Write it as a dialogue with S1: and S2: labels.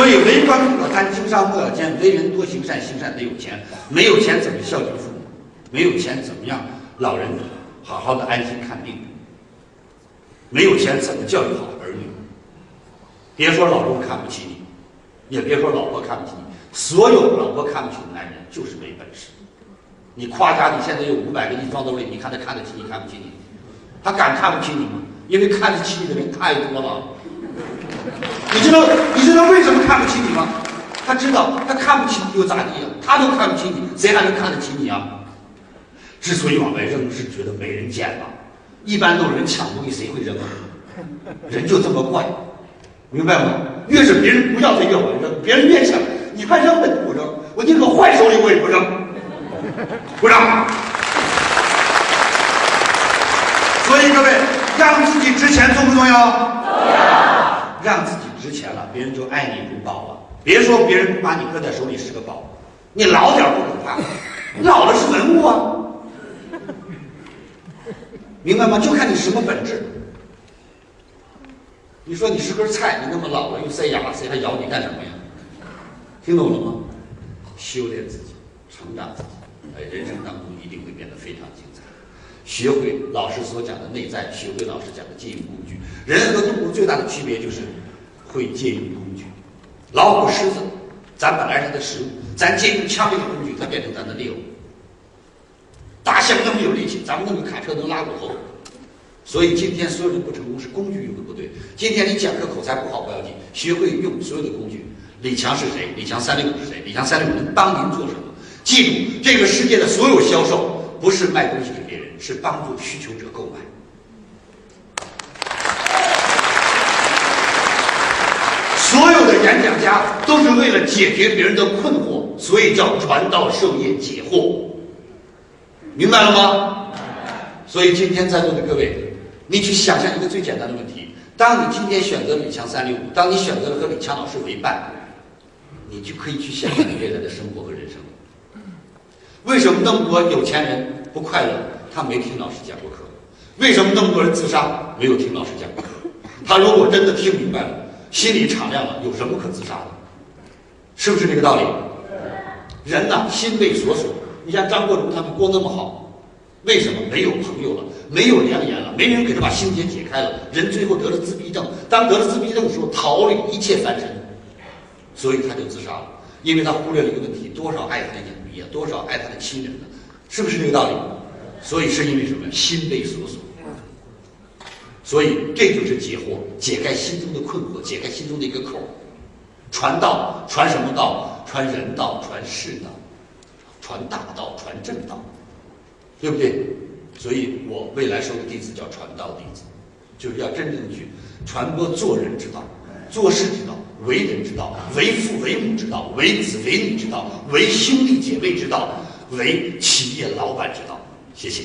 S1: 所以为官不可贪，经商不要奸，为人多行善，行善得有钱。没有钱怎么孝敬父母？没有钱怎么样老人好好的安心看病？没有钱怎么教育好儿女？别说老公看不起你，也别说老婆看不起你。所有老婆看不起的男人就是没本事。你夸家你现在有五百个亿装兜里，你看他看得起你看不起你？他敢看不起你吗？因为看得起你的人太多了。你知道你知道为什么看不起你吗？他知道他看不起你又咋地呀？他都看不起你，谁还能看得起你啊？之所以往外扔，是觉得没人捡了。一般都是人抢东西，谁会扔啊？人就这么怪，明白吗？越是别人不要，他越往扔；别人越抢，你还扔，我不扔。我宁可坏手里，我也不扔。鼓掌。所以各位，让自己值钱重不重要？
S2: 重要。
S1: 让自己值钱了，别人就爱你如宝了。别说别人不把你搁在手里是个宝，你老点不可怕，老了是文物啊。明白吗？就看你什么本质。你说你是根菜，你那么老了又塞牙，谁还咬你干什么呀？听懂了吗？修炼自己，成长自己，哎，人生当中一定会变得非常精彩。学会老师所讲的内在，学会老师讲的经营工具。人和动物最大的区别就是会借用工具。老虎、狮子，咱本来是它的食物，咱借用枪这个工具，它变成咱的猎物。大象那么有力气，咱们弄个卡车能拉过头。所以今天所有人不成功是工具用的不对。今天你讲课口才不好不要紧，学会用所有的工具。李强是谁？李强三六五是谁？李强三六五能帮您做什么？记住，这个世界的所有销售不是卖东西给别人，是帮助需求者购买。所有的演讲家都是为了解决别人的困惑，所以叫传道授业解惑。明白了吗？所以今天在座的各位，你去想象一个最简单的问题：当你今天选择李强三六五，当你选择了和李强老师为伴，你就可以去想象你未来的生活和人生。为什么那么多有钱人不快乐？他没听老师讲过课。为什么那么多人自杀？没有听老师讲过课。他如果真的听明白了，心里敞亮了，有什么可自杀的？是不是这个道理？人呐，心被锁锁。你像张国荣他们过那么好，为什么没有朋友了，没有良言了，没人给他把心结解开了？人最后得了自闭症，当得了自闭症的时候，逃离一切凡尘，所以他就自杀了，因为他忽略了一个问题：多少爱他的影迷啊，多少爱他的亲人呢？是不是这个道理？所以是因为什么？心被锁锁。所以这就是解惑，解开心中的困惑，解开心中的一个口。传道，传什么道？传人道，传世道。传大道，传正道，对不对？所以我未来收的弟子叫传道弟子，就是要真正的去传播做人之道、做事之道、为人之道、为父为母之道、为子为女之道、为兄弟姐妹之道、为企业老板之道。谢谢。